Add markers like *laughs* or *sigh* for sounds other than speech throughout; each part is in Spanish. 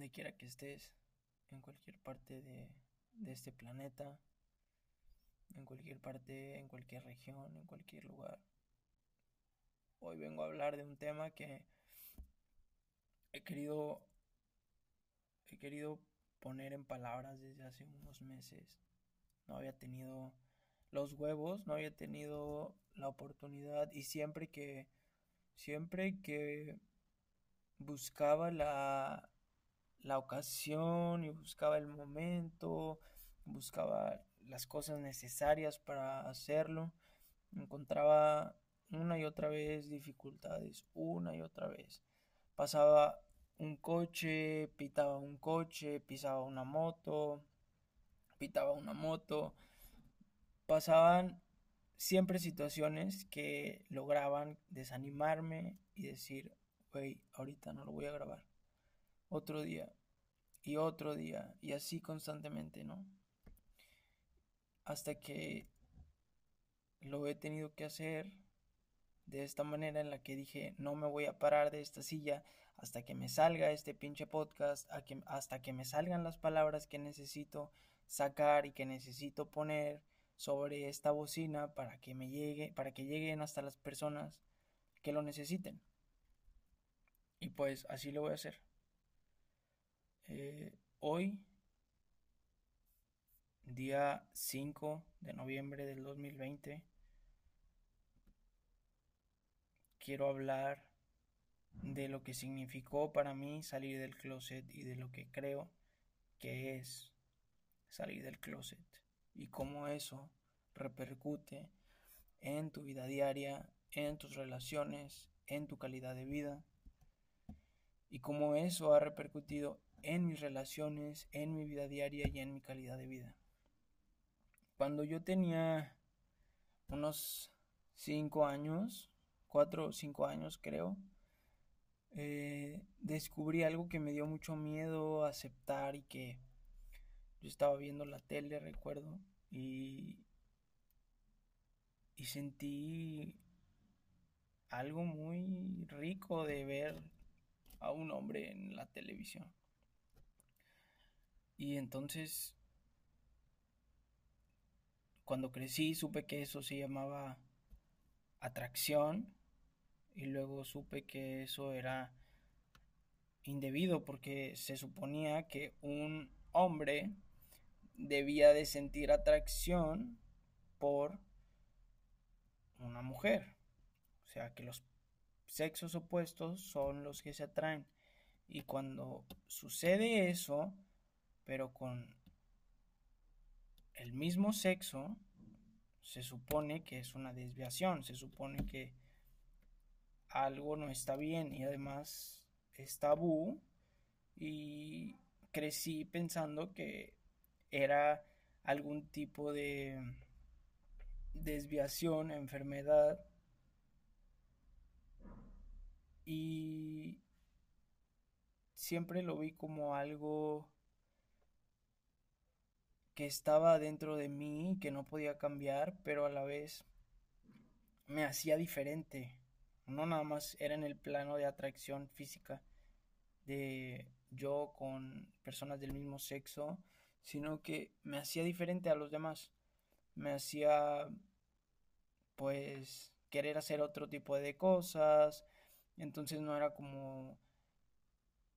donde quiera que estés, en cualquier parte de, de este planeta, en cualquier parte, en cualquier región, en cualquier lugar. Hoy vengo a hablar de un tema que he querido he querido poner en palabras desde hace unos meses. No había tenido los huevos, no había tenido la oportunidad y siempre que siempre que buscaba la la ocasión y buscaba el momento, buscaba las cosas necesarias para hacerlo, encontraba una y otra vez dificultades, una y otra vez. Pasaba un coche, pitaba un coche, pisaba una moto, pitaba una moto. Pasaban siempre situaciones que lograban desanimarme y decir, güey, ahorita no lo voy a grabar otro día y otro día y así constantemente, ¿no? Hasta que lo he tenido que hacer de esta manera en la que dije, no me voy a parar de esta silla hasta que me salga este pinche podcast, hasta que me salgan las palabras que necesito sacar y que necesito poner sobre esta bocina para que me llegue, para que lleguen hasta las personas que lo necesiten. Y pues así lo voy a hacer. Eh, hoy, día 5 de noviembre del 2020, quiero hablar de lo que significó para mí salir del closet y de lo que creo que es salir del closet y cómo eso repercute en tu vida diaria, en tus relaciones, en tu calidad de vida y cómo eso ha repercutido en mis relaciones, en mi vida diaria y en mi calidad de vida. Cuando yo tenía unos 5 años, 4 o 5 años creo, eh, descubrí algo que me dio mucho miedo aceptar y que yo estaba viendo la tele, recuerdo, y, y sentí algo muy rico de ver a un hombre en la televisión. Y entonces, cuando crecí, supe que eso se llamaba atracción y luego supe que eso era indebido porque se suponía que un hombre debía de sentir atracción por una mujer. O sea, que los sexos opuestos son los que se atraen. Y cuando sucede eso, pero con el mismo sexo, se supone que es una desviación, se supone que algo no está bien y además es tabú. Y crecí pensando que era algún tipo de desviación, enfermedad. Y siempre lo vi como algo que estaba dentro de mí, que no podía cambiar, pero a la vez me hacía diferente. No nada más era en el plano de atracción física de yo con personas del mismo sexo, sino que me hacía diferente a los demás. Me hacía pues querer hacer otro tipo de cosas. Entonces no era como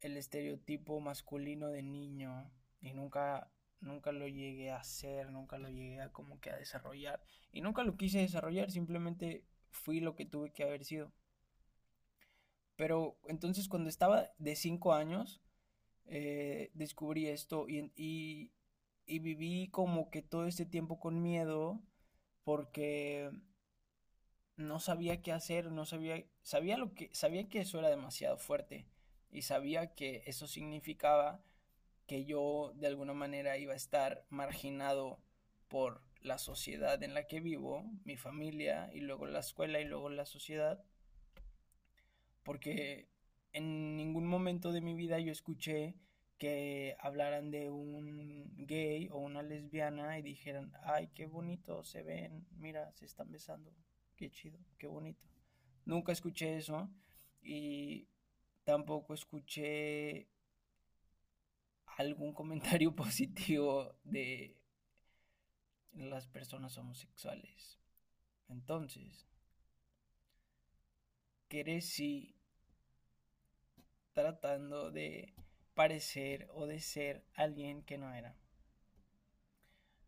el estereotipo masculino de niño y nunca nunca lo llegué a hacer, nunca lo llegué a como que a desarrollar y nunca lo quise desarrollar, simplemente fui lo que tuve que haber sido. Pero entonces cuando estaba de 5 años, eh, descubrí esto y, y, y viví como que todo este tiempo con miedo porque no sabía qué hacer, no sabía, sabía lo que, sabía que eso era demasiado fuerte y sabía que eso significaba que yo de alguna manera iba a estar marginado por la sociedad en la que vivo, mi familia y luego la escuela y luego la sociedad, porque en ningún momento de mi vida yo escuché que hablaran de un gay o una lesbiana y dijeran, ay, qué bonito se ven, mira, se están besando, qué chido, qué bonito. Nunca escuché eso y tampoco escuché algún comentario *laughs* positivo de las personas homosexuales. Entonces, crecí tratando de parecer o de ser alguien que no era.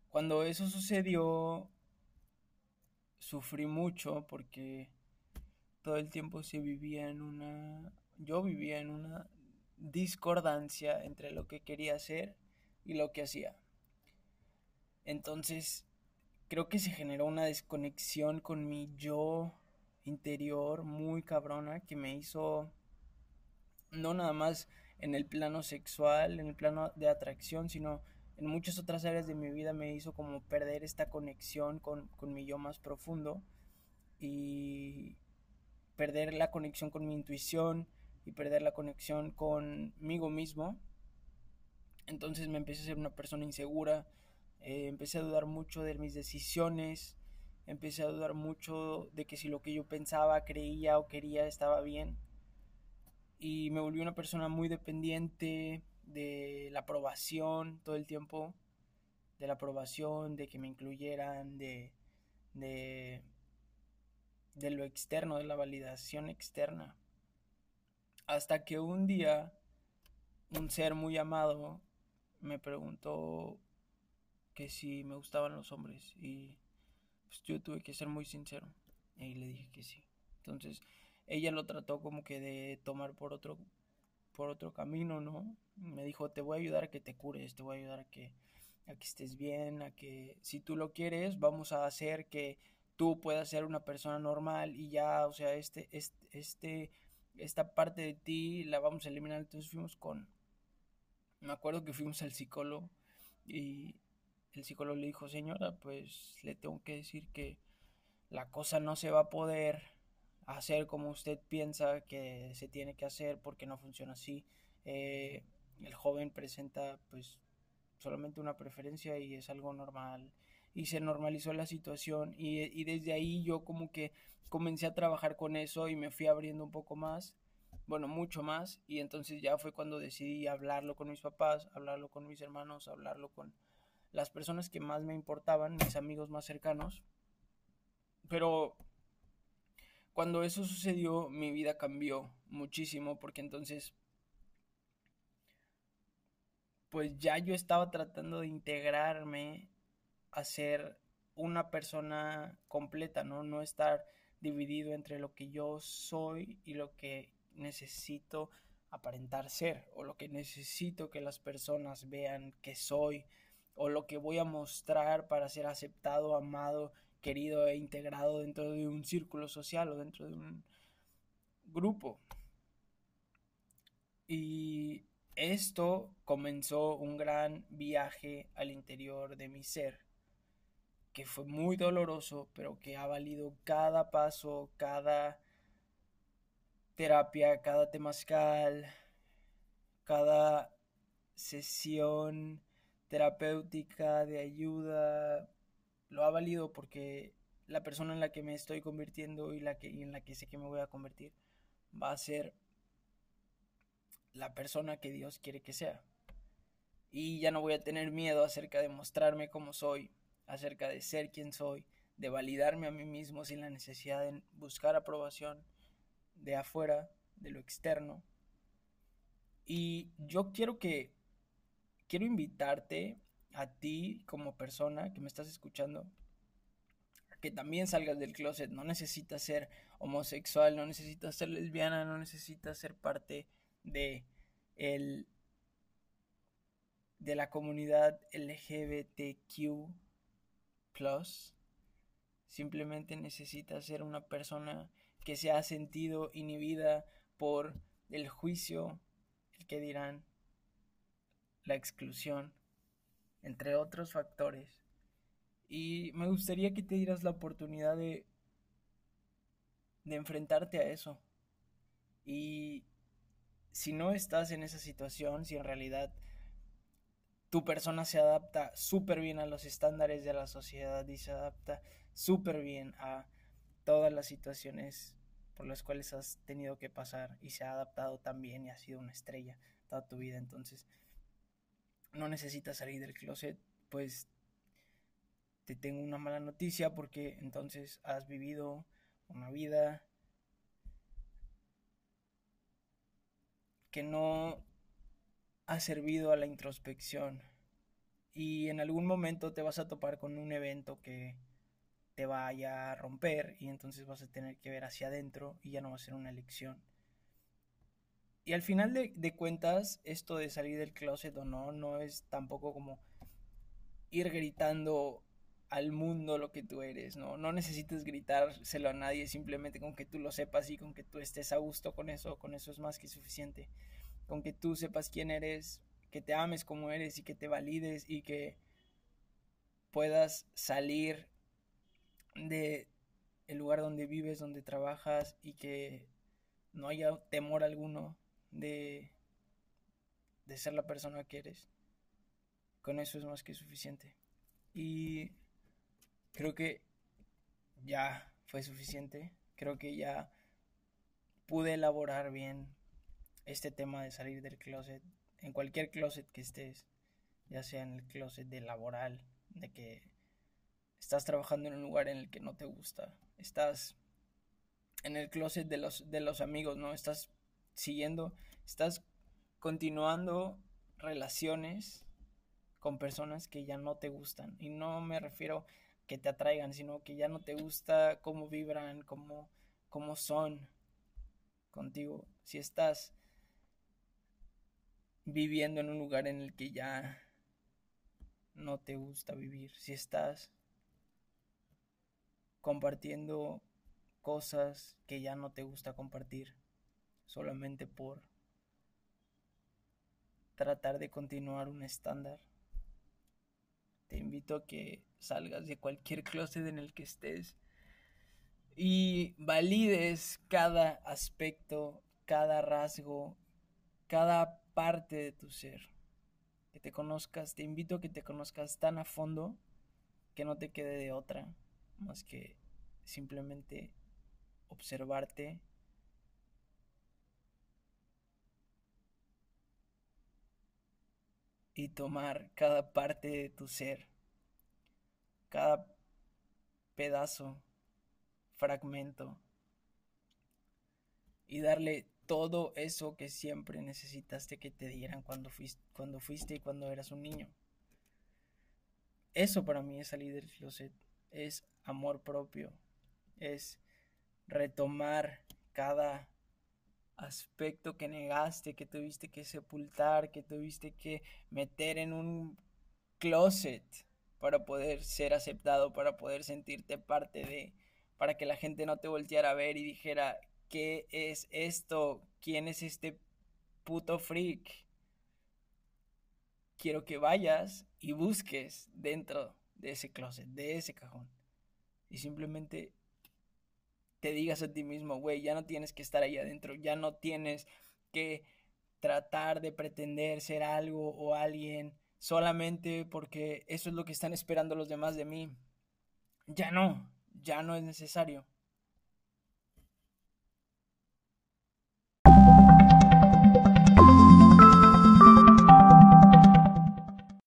Cuando eso sucedió, sufrí mucho porque todo el tiempo se vivía en una... Yo vivía en una discordancia entre lo que quería hacer y lo que hacía. Entonces, creo que se generó una desconexión con mi yo interior muy cabrona que me hizo no nada más en el plano sexual, en el plano de atracción, sino en muchas otras áreas de mi vida me hizo como perder esta conexión con, con mi yo más profundo y perder la conexión con mi intuición y perder la conexión conmigo mismo. Entonces me empecé a ser una persona insegura, eh, empecé a dudar mucho de mis decisiones, empecé a dudar mucho de que si lo que yo pensaba, creía o quería estaba bien. Y me volví una persona muy dependiente de la aprobación todo el tiempo, de la aprobación, de que me incluyeran, de, de, de lo externo, de la validación externa. Hasta que un día un ser muy amado me preguntó que si me gustaban los hombres y pues yo tuve que ser muy sincero y le dije que sí. Entonces ella lo trató como que de tomar por otro por otro camino, ¿no? Me dijo, "Te voy a ayudar a que te cures, te voy a ayudar a que a que estés bien, a que si tú lo quieres, vamos a hacer que tú puedas ser una persona normal y ya, o sea, este este este esta parte de ti la vamos a eliminar." Entonces fuimos con me acuerdo que fuimos al psicólogo y el psicólogo le dijo, señora, pues le tengo que decir que la cosa no se va a poder hacer como usted piensa que se tiene que hacer porque no funciona así. Eh, el joven presenta pues solamente una preferencia y es algo normal y se normalizó la situación y, y desde ahí yo como que comencé a trabajar con eso y me fui abriendo un poco más bueno, mucho más, y entonces ya fue cuando decidí hablarlo con mis papás, hablarlo con mis hermanos, hablarlo con las personas que más me importaban, mis amigos más cercanos. Pero cuando eso sucedió, mi vida cambió muchísimo porque entonces pues ya yo estaba tratando de integrarme a ser una persona completa, ¿no? No estar dividido entre lo que yo soy y lo que necesito aparentar ser o lo que necesito que las personas vean que soy o lo que voy a mostrar para ser aceptado, amado, querido e integrado dentro de un círculo social o dentro de un grupo. Y esto comenzó un gran viaje al interior de mi ser, que fue muy doloroso, pero que ha valido cada paso, cada terapia, cada temazcal, cada sesión terapéutica, de ayuda, lo ha valido porque la persona en la que me estoy convirtiendo y, la que, en la que sé que me voy a convertir va a ser la persona que Dios quiere que sea. Y ya no voy a tener miedo acerca de mostrarme como soy, acerca de ser quien soy, de validarme a mí mismo sin la necesidad de buscar aprobación de afuera, de lo externo. Y yo quiero que quiero invitarte a ti como persona que me estás escuchando que también salgas del closet. No necesitas ser homosexual, no necesitas ser lesbiana, no necesitas ser parte de el de la comunidad LGBTQ Simplemente necesitas ser una persona que se ha sentido inhibida por el juicio, el que dirán, la exclusión, entre otros factores. Y me gustaría que te dieras la oportunidad de, de enfrentarte a eso. Y si no estás en esa situación, si en realidad tu persona se adapta súper bien a los estándares de la sociedad y se adapta súper bien a todas las situaciones por las cuales has tenido que pasar y se ha adaptado también y ha sido una estrella toda tu vida. Entonces, no necesitas salir del closet, pues te tengo una mala noticia porque entonces has vivido una vida que no ha servido a la introspección y en algún momento te vas a topar con un evento que te vaya a romper y entonces vas a tener que ver hacia adentro y ya no va a ser una elección. Y al final de, de cuentas, esto de salir del closet o no, no es tampoco como ir gritando al mundo lo que tú eres, ¿no? No necesitas gritárselo a nadie, simplemente con que tú lo sepas y con que tú estés a gusto con eso, con eso es más que suficiente. Con que tú sepas quién eres, que te ames como eres y que te valides y que puedas salir de el lugar donde vives, donde trabajas y que no haya temor alguno de, de ser la persona que eres. Con eso es más que suficiente. Y creo que ya fue suficiente. Creo que ya pude elaborar bien este tema de salir del closet. En cualquier closet que estés, ya sea en el closet de laboral, de que estás trabajando en un lugar en el que no te gusta, estás en el closet de los, de los amigos, ¿no? Estás siguiendo, estás continuando relaciones con personas que ya no te gustan. Y no me refiero que te atraigan, sino que ya no te gusta cómo vibran, cómo, cómo son contigo. Si estás viviendo en un lugar en el que ya no te gusta vivir, si estás compartiendo cosas que ya no te gusta compartir, solamente por tratar de continuar un estándar. Te invito a que salgas de cualquier closet en el que estés y valides cada aspecto, cada rasgo, cada parte de tu ser. Que te conozcas, te invito a que te conozcas tan a fondo que no te quede de otra más que simplemente observarte y tomar cada parte de tu ser, cada pedazo, fragmento y darle todo eso que siempre necesitaste que te dieran cuando fuiste, cuando fuiste y cuando eras un niño. Eso para mí es salir del closet, es amor propio, es retomar cada aspecto que negaste, que tuviste que sepultar, que tuviste que meter en un closet para poder ser aceptado, para poder sentirte parte de, para que la gente no te volteara a ver y dijera, ¿qué es esto? ¿Quién es este puto freak? Quiero que vayas y busques dentro de ese closet, de ese cajón. Y simplemente te digas a ti mismo, güey, ya no tienes que estar ahí adentro, ya no tienes que tratar de pretender ser algo o alguien solamente porque eso es lo que están esperando los demás de mí. Ya no, ya no es necesario.